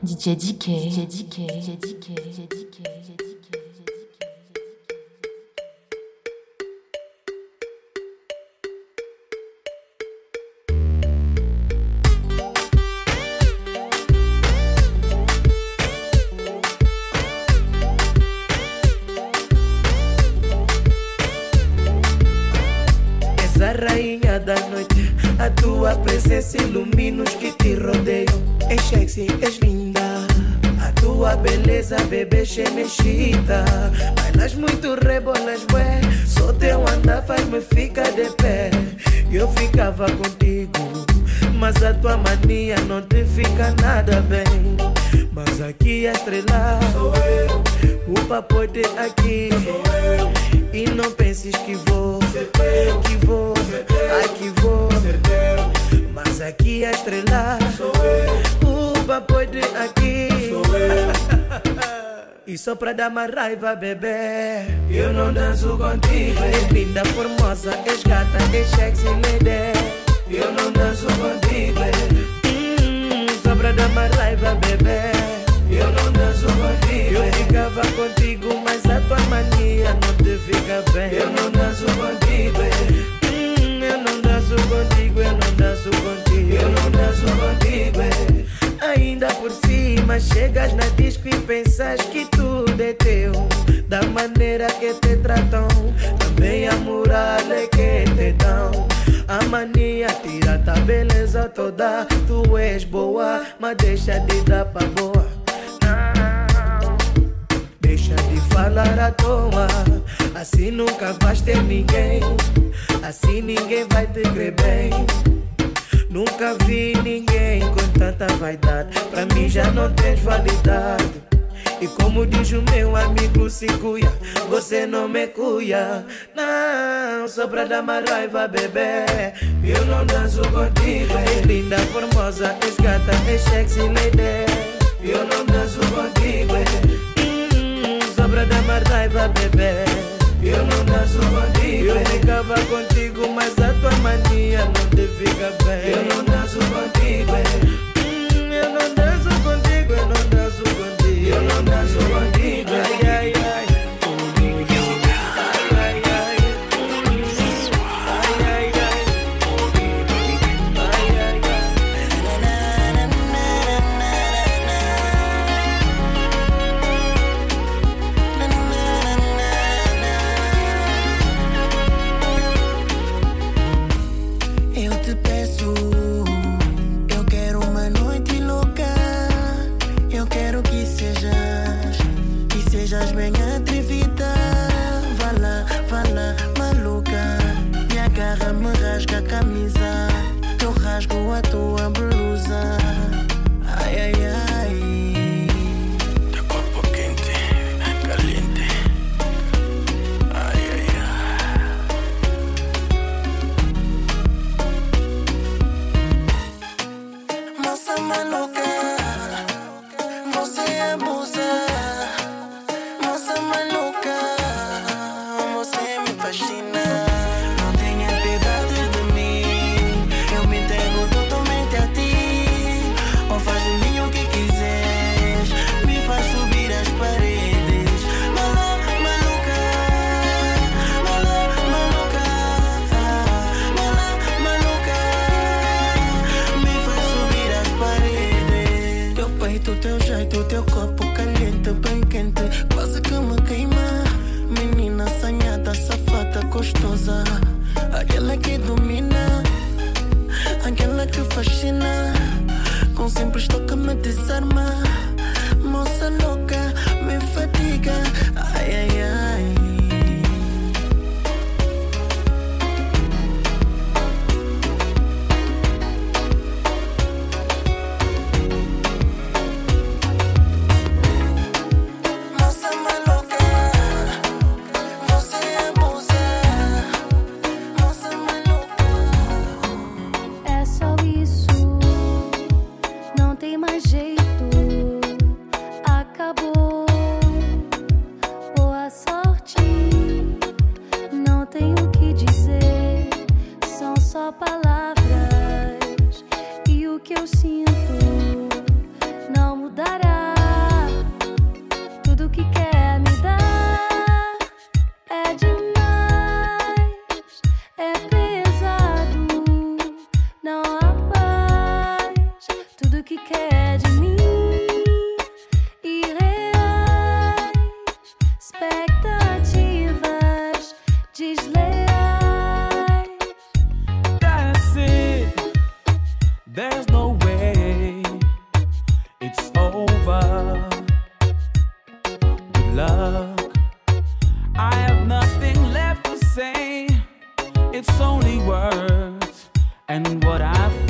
DJ DK, DJ DK, DJ DK, DJ DK, rainha da noite. A tua presença ilumina os que te rodeiam. És sexy, és linda. Tua beleza, bebê, mexida. Bailas muito, rebolas, bué. Só teu andar faz-me ficar de pé. Eu ficava contigo, mas a tua mania não te fica nada bem. Mas aqui a estrela sou eu. O papote aqui sou eu. E não penses que vou, que vou, ai que vou. Mas aqui a estrela sou eu. O papote aqui. Sou eu. E só pra dar mais raiva, bebê. Eu não danço contigo. És linda, formosa, és gata, és sexy lady Eu não danço contigo. Hum, Só pra dar mais raiva, bebê. Eu não danço contigo. Eu ficava contigo, mas a tua mania não te fica bem. Eu não danço contigo Eu não danço contigo, eu não danço contigo. Eu não danço contigo Ainda por cima chegas na disco e pensas que tudo é teu. Da maneira que te tratam Também a moral é que te dão. A mania tira a beleza toda. Tu és boa, mas deixa de dar pra boa. Não Deixa de falar à toa Assim nunca vais ter ninguém Assim ninguém vai te crer bem Nunca vi ninguém com tanta vaidade. Pra mim já não tens validade. E como diz o meu amigo Ciguia, você não me cuia. Não, só pra dar mais raiva, bebê. Eu não danço contigo. És linda, formosa, és gata, és sexy lady. Eu não danço contigo. Hum, só pra dar mais raiva, bebê. Eu não danço contigo Eu ficava contigo, mas a tua mania não te fica bem. Eu não danço contigo hum, Eu não danço contigo, eu não danço contigo. Eu não danço luck. I have nothing left to say, it's only words and what I feel.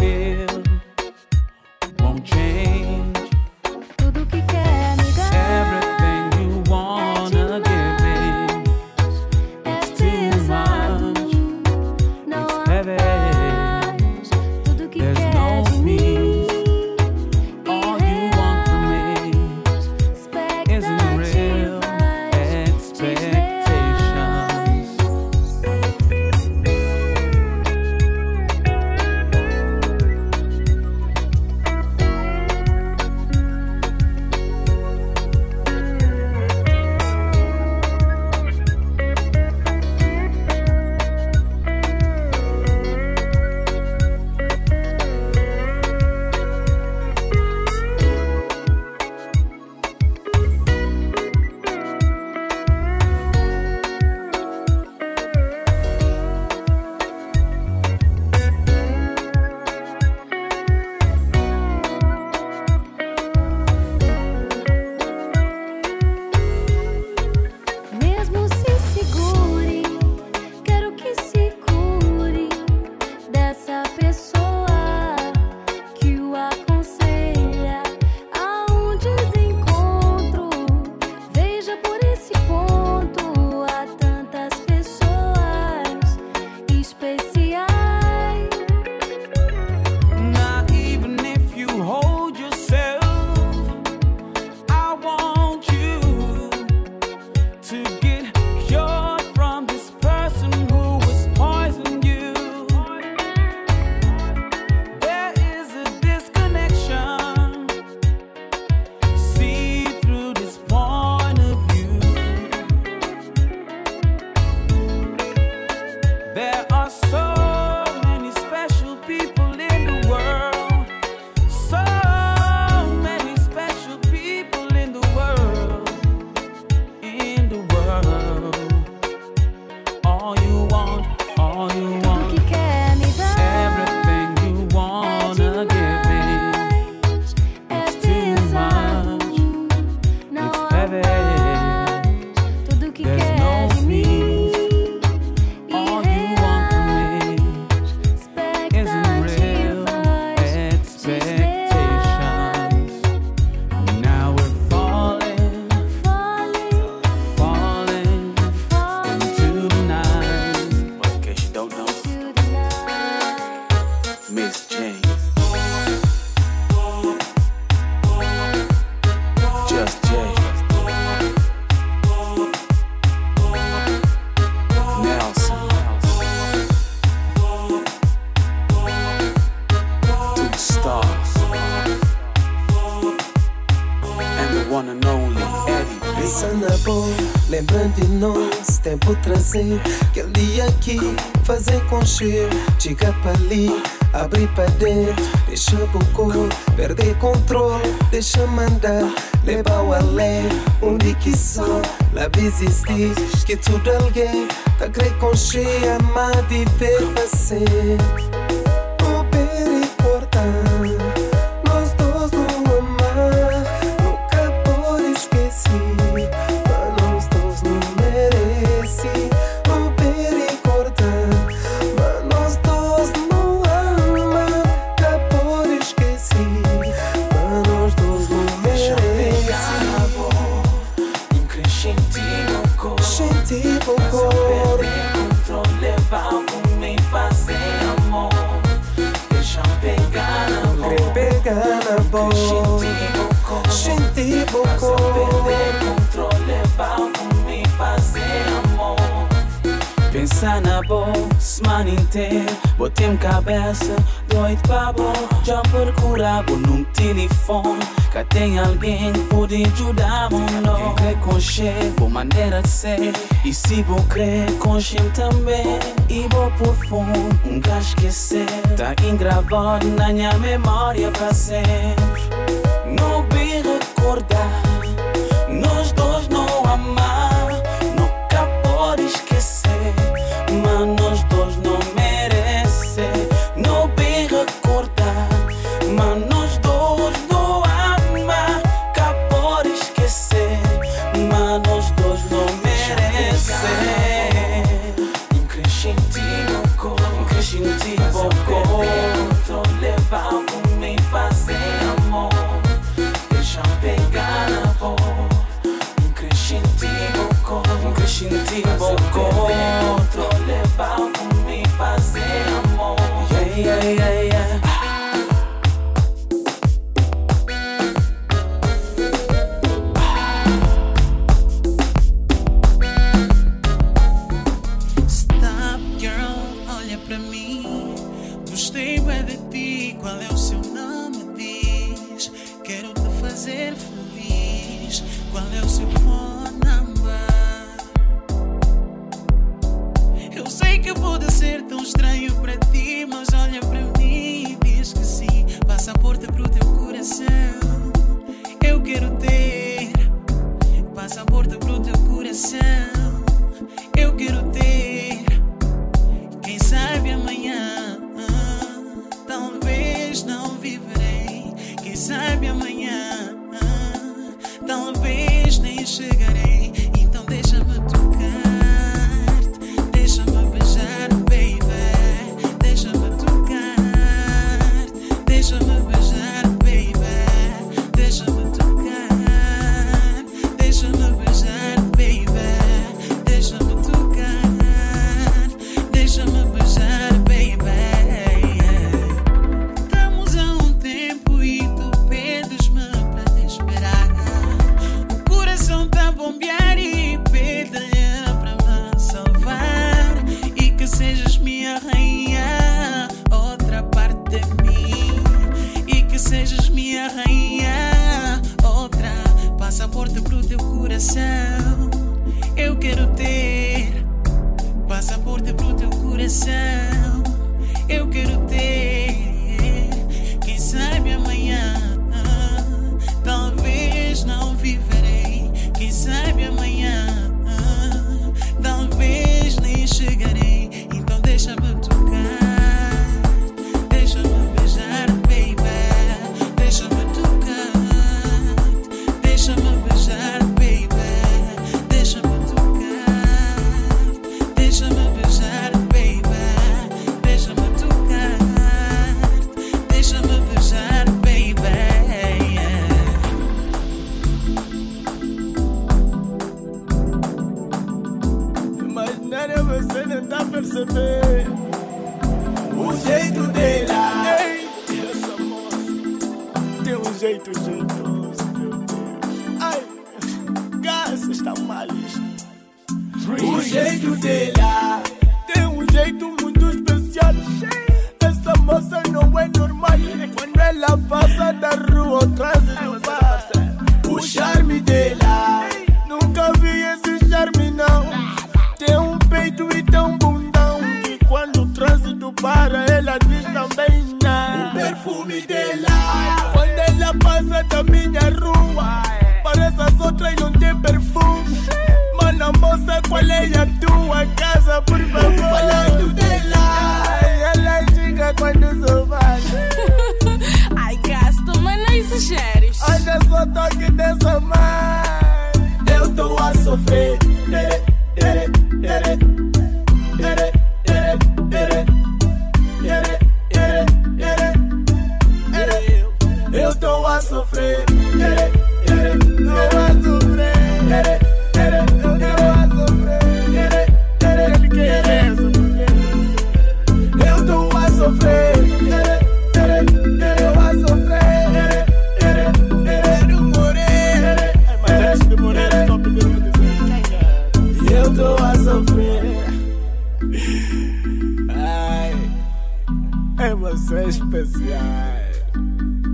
assim Que ali aqui, fazer conchê Diga pra ali, abrir pra dentro Deixa bocô, perder controle Deixa mandar, levar o além Onde que só, lá existir Que tudo é alguém, tá greco conchê Amar, viver, fazer bom, semana inteira Botei-me cabeça, doido para bom Já procura bom num telefone Cá tem alguém que pode ajudar bom não Quem crê com cheiro, boa maneira de ser E se vou crer, com também. E vou por fundo, nunca esquecer Tá engravado na minha memória para sempre Não me recordar Qual é o seu nome? Diz, quero te fazer feliz. Qual é o seu phone number? Eu sei que pode ser tão estranho para ti, mas olha para mim e diz que sim. Passaporte pro teu coração. Eu quero ter passaporte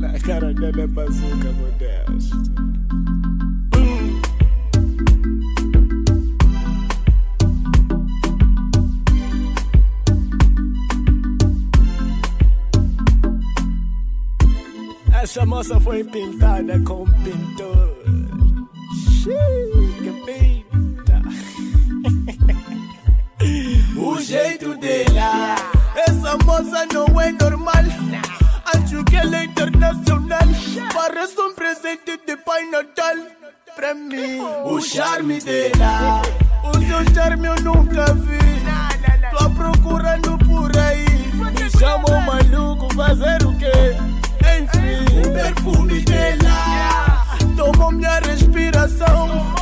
na cara dela bazuca, meu Deus. Essa moça foi pintada com pintor. Que pinta. o jeito dela. Essa moça não é normal. Joguei é internacional Parece um presente de Pai Natal. Pra mim O charme dela O seu charme eu nunca vi. Tô procurando por aí Me chamam maluco fazer o quê? Enfim O perfume dela Tomou minha respiração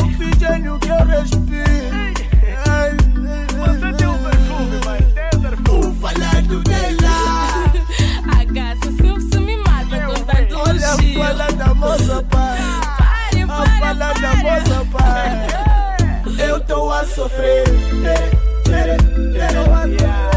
Oxigênio que eu respiro no vas a sufrir. Yeah, yeah, yeah.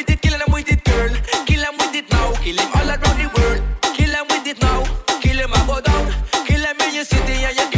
with it, kill him with it, girl. Kill him with it now, kill him all around the world. Kill him with it now, kill him and go down. Kill him in your city and yeah.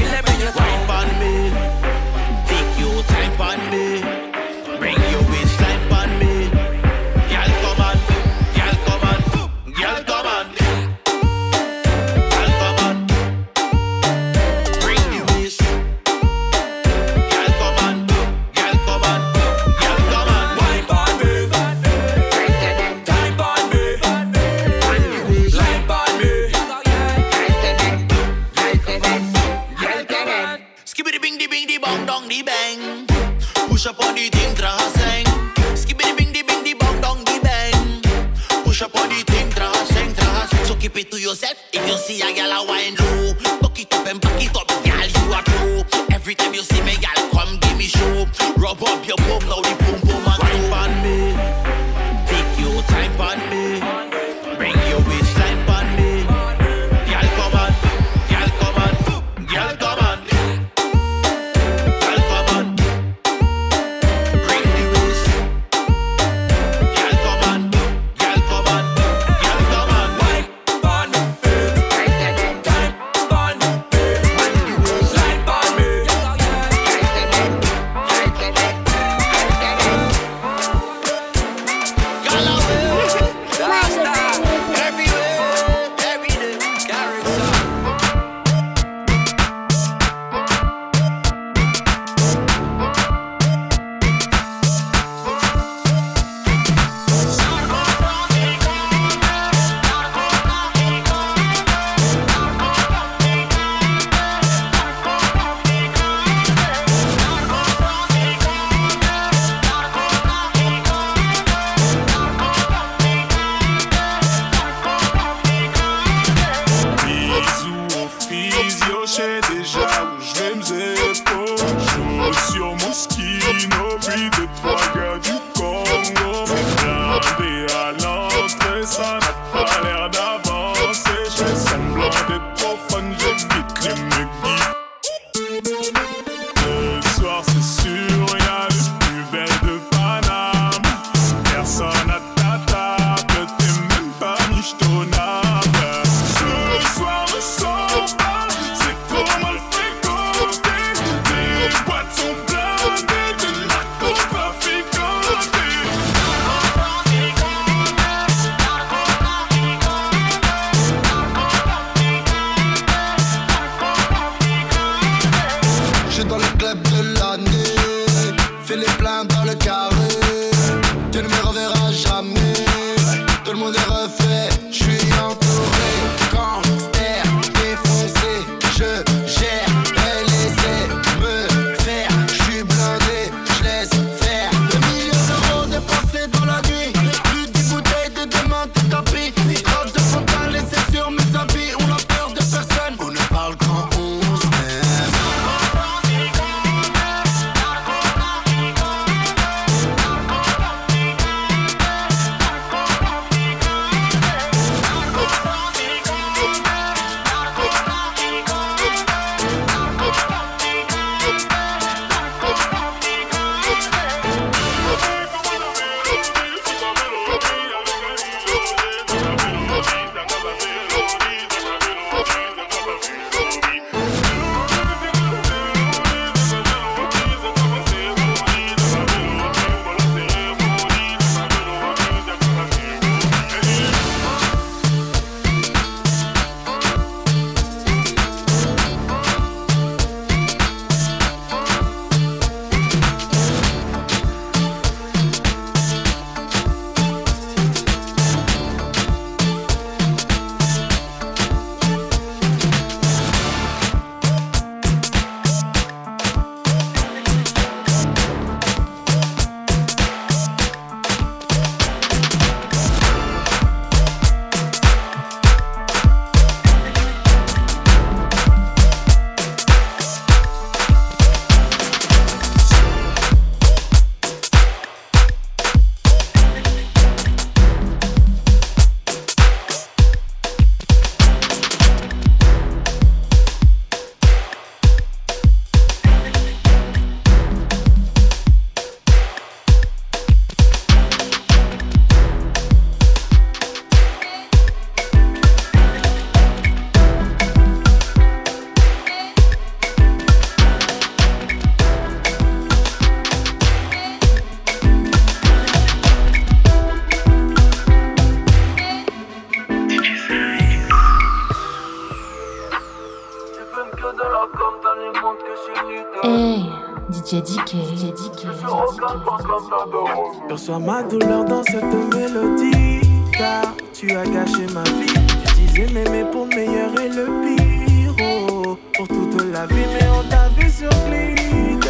Reçois ma douleur dans cette mélodie. Car tu as gâché ma vie. Tu disais m'aimer pour meilleur et le pire. Oh, pour toute la vie, mais on t'a vu sur Glide.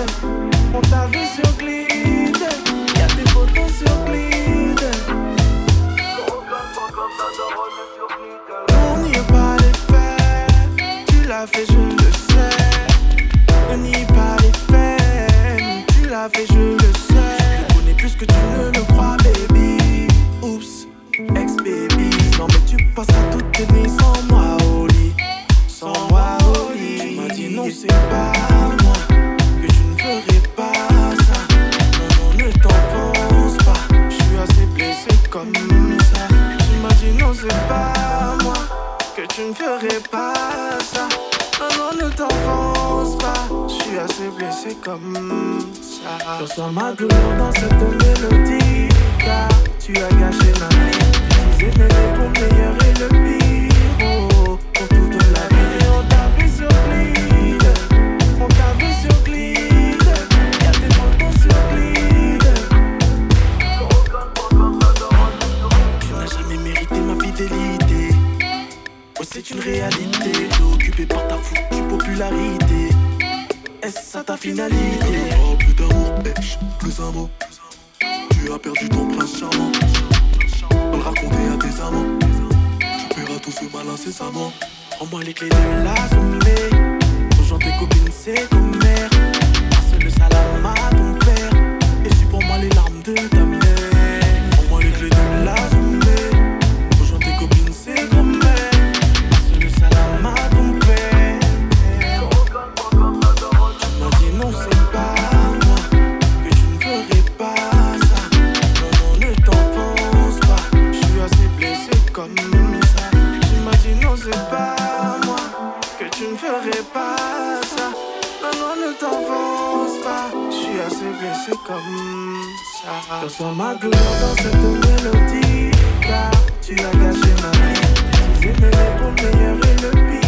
On t'a vu sur Glide. Y'a des photos sur Glide. On n'y est pas les faits. Tu l'as fait, je comme ma douleur dans cette mélodie. Car tu as gâché ma vie. Tu disais pour meilleur et le pire. les clés de la c'est comme ça. Je ma gloire dans cette mélodie, car tu as gâché ma vie. Si j'ai pour le meilleur et le pire.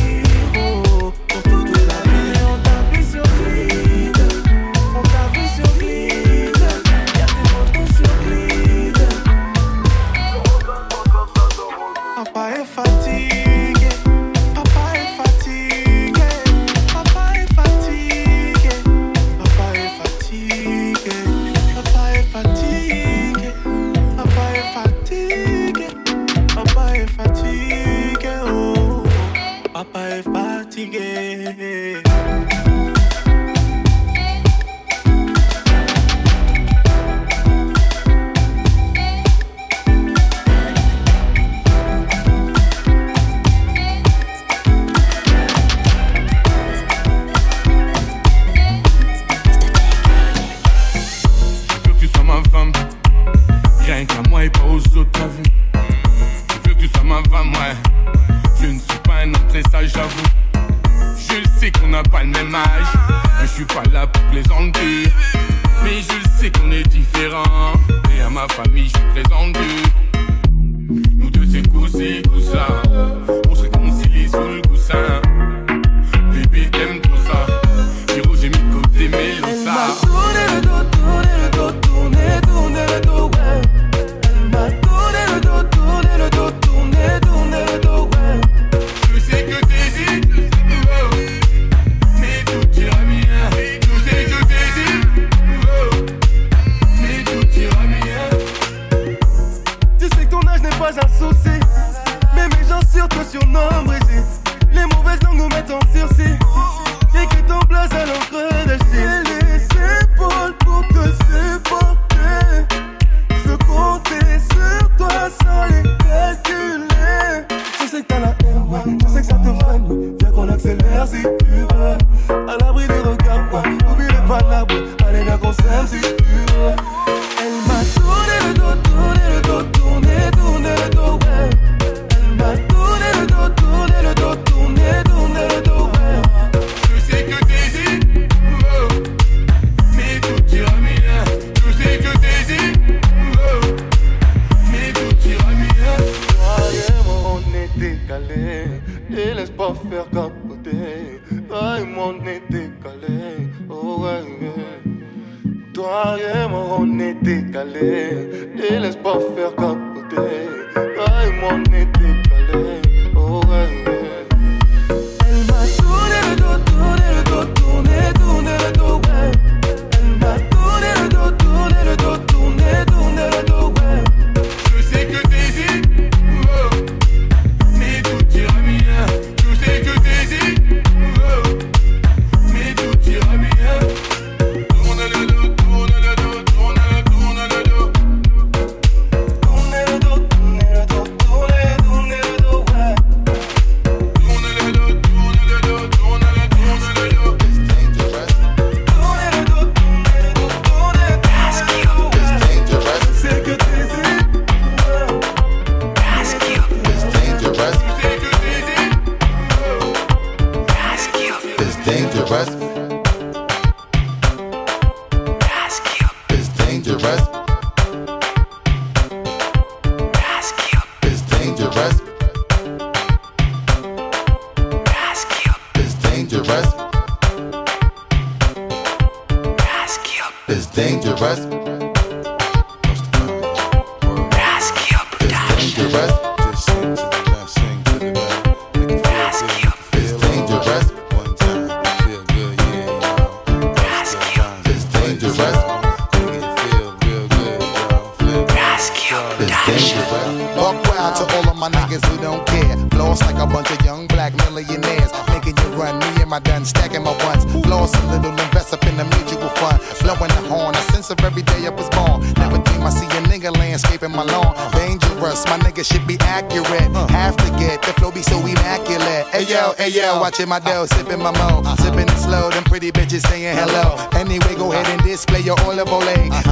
Watching my dough, sipping my mo. Sipping it slow, them pretty bitches saying hello. Anyway, go ahead and display your olive oil.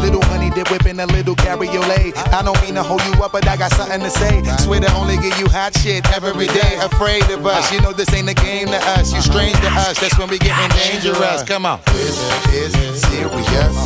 Little honey dip whipping a little cabriolet. I don't mean to hold you up, but I got something to say. Swear to only give you hot shit every day. Afraid of us, you know this ain't a game to us. You strange to us, that's when we getting dangerous. Come on. This is serious.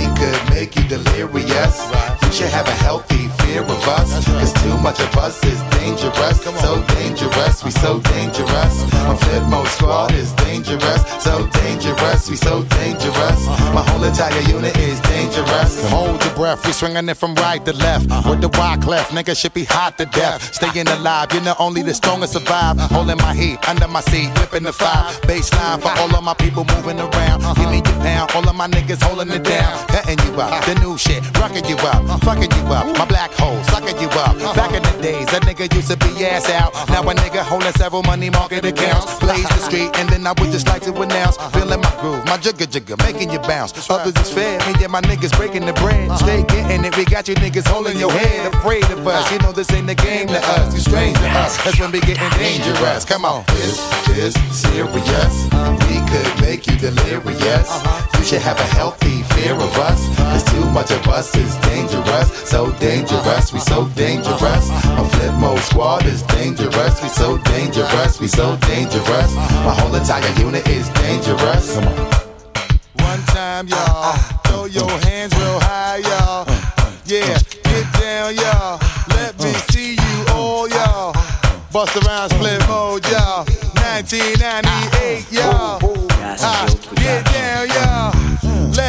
We could make you delirious. You should have a healthy fear of us. Cause too much of us is dangerous. So dangerous, we so dangerous. My flip mode squad is dangerous. So dangerous, we so dangerous. My whole entire unit is dangerous. Hold your breath, we swinging it from right to left. With the wide clef, nigga should be hot to death. Staying alive, you're know only the strongest survive. Holding my heat under my seat, whipping the fire. Baseline for all of my people moving around. Give me your pound, all of my niggas holding it down. Cutting you up, the new shit, rocking you up, fucking you up. My black hole, sucking you up. Back in the days, a nigga used to be ass out. Now a nigga holding several money market accounts. Blaze the street, and then I would just like to announce. Feeling my groove, my jigger jigger, making you bounce. Others is fed, me and my niggas breaking the bread. Uh-huh. Stay getting it, we got you niggas holding your head. Afraid of us, you know this ain't the game to us. You strange to us, that's when we getting dangerous. Come on. This is serious. We could make you delirious. Uh-huh. You should have a healthy fear of us. Cause too much of us is dangerous. So dangerous, we so dangerous. My flip mode squad is dangerous. We so dangerous, we so dangerous. My whole entire unit is dangerous. Come on. One time, y'all. Throw your hands real high, y'all. Yeah, get down, y'all. Let me see you all, y'all. Bust around split mode, y'all. 1998, y'all. Ah, get y'all.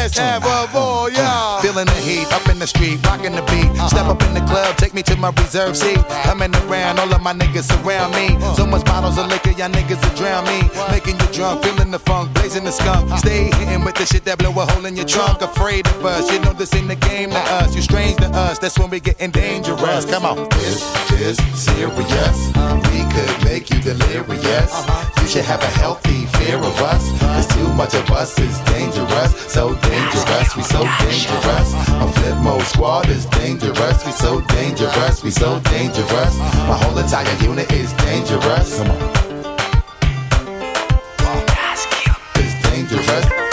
Let's have a uh, ball, uh, y'all. Uh, feeling the heat up in the street, rocking the beat. Uh-huh. Step up in the club, take me to my reserve seat. Coming around, all of my niggas surround me. So much bottles of liquor, y'all niggas will drown me. Making you drunk, feeling the funk, blazing the skunk. Uh-huh. Stay hitting with the shit that blow a hole in your trunk. Uh-huh. Afraid of us, you know this ain't the game to us. You strange to us, that's when we getting dangerous. Come on. This is serious. We could make you delirious. You should have a healthy fear of us. Cause too much of us is dangerous. So dangerous, we so dangerous. My flip mode squad is dangerous. We so dangerous, we so dangerous. My whole entire unit is dangerous. Come on. It's dangerous.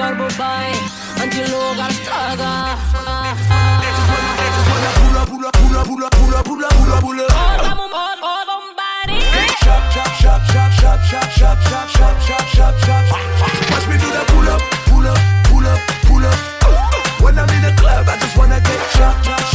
turbo bike until over Saga. Pull up, pull up, pull up, pull up, pull up, pull up, pull up. All body. Watch me do that pull up, pull up, pull up, pull up. When I'm in the club, I just wanna get shot.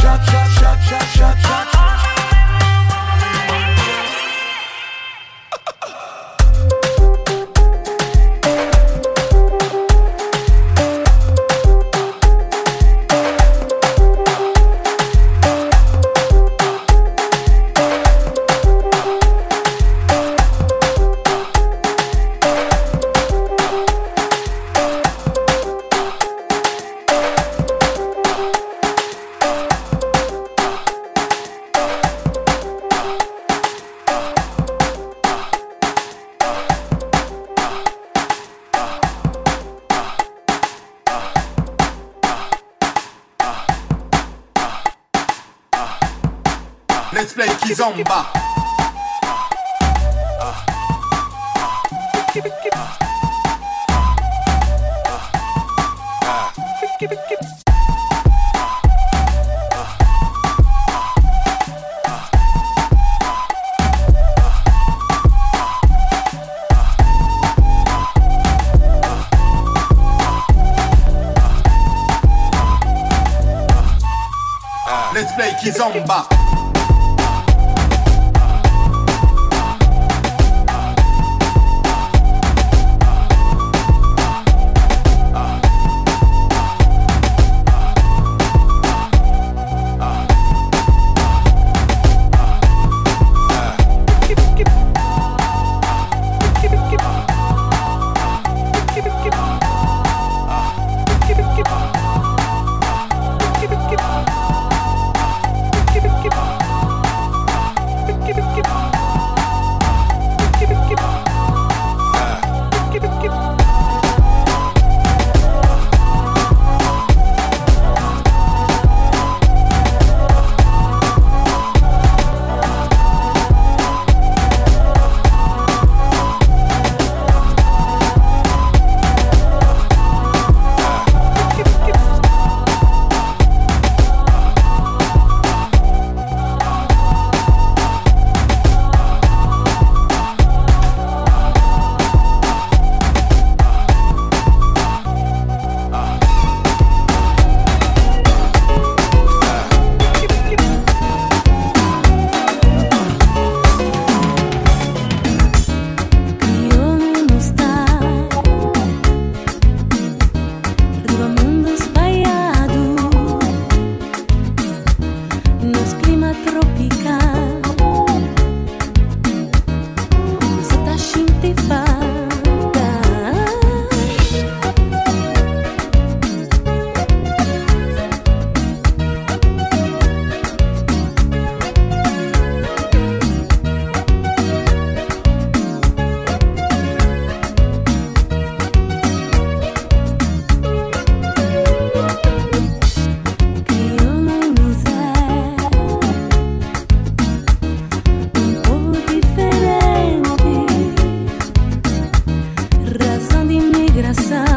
Bang. coração.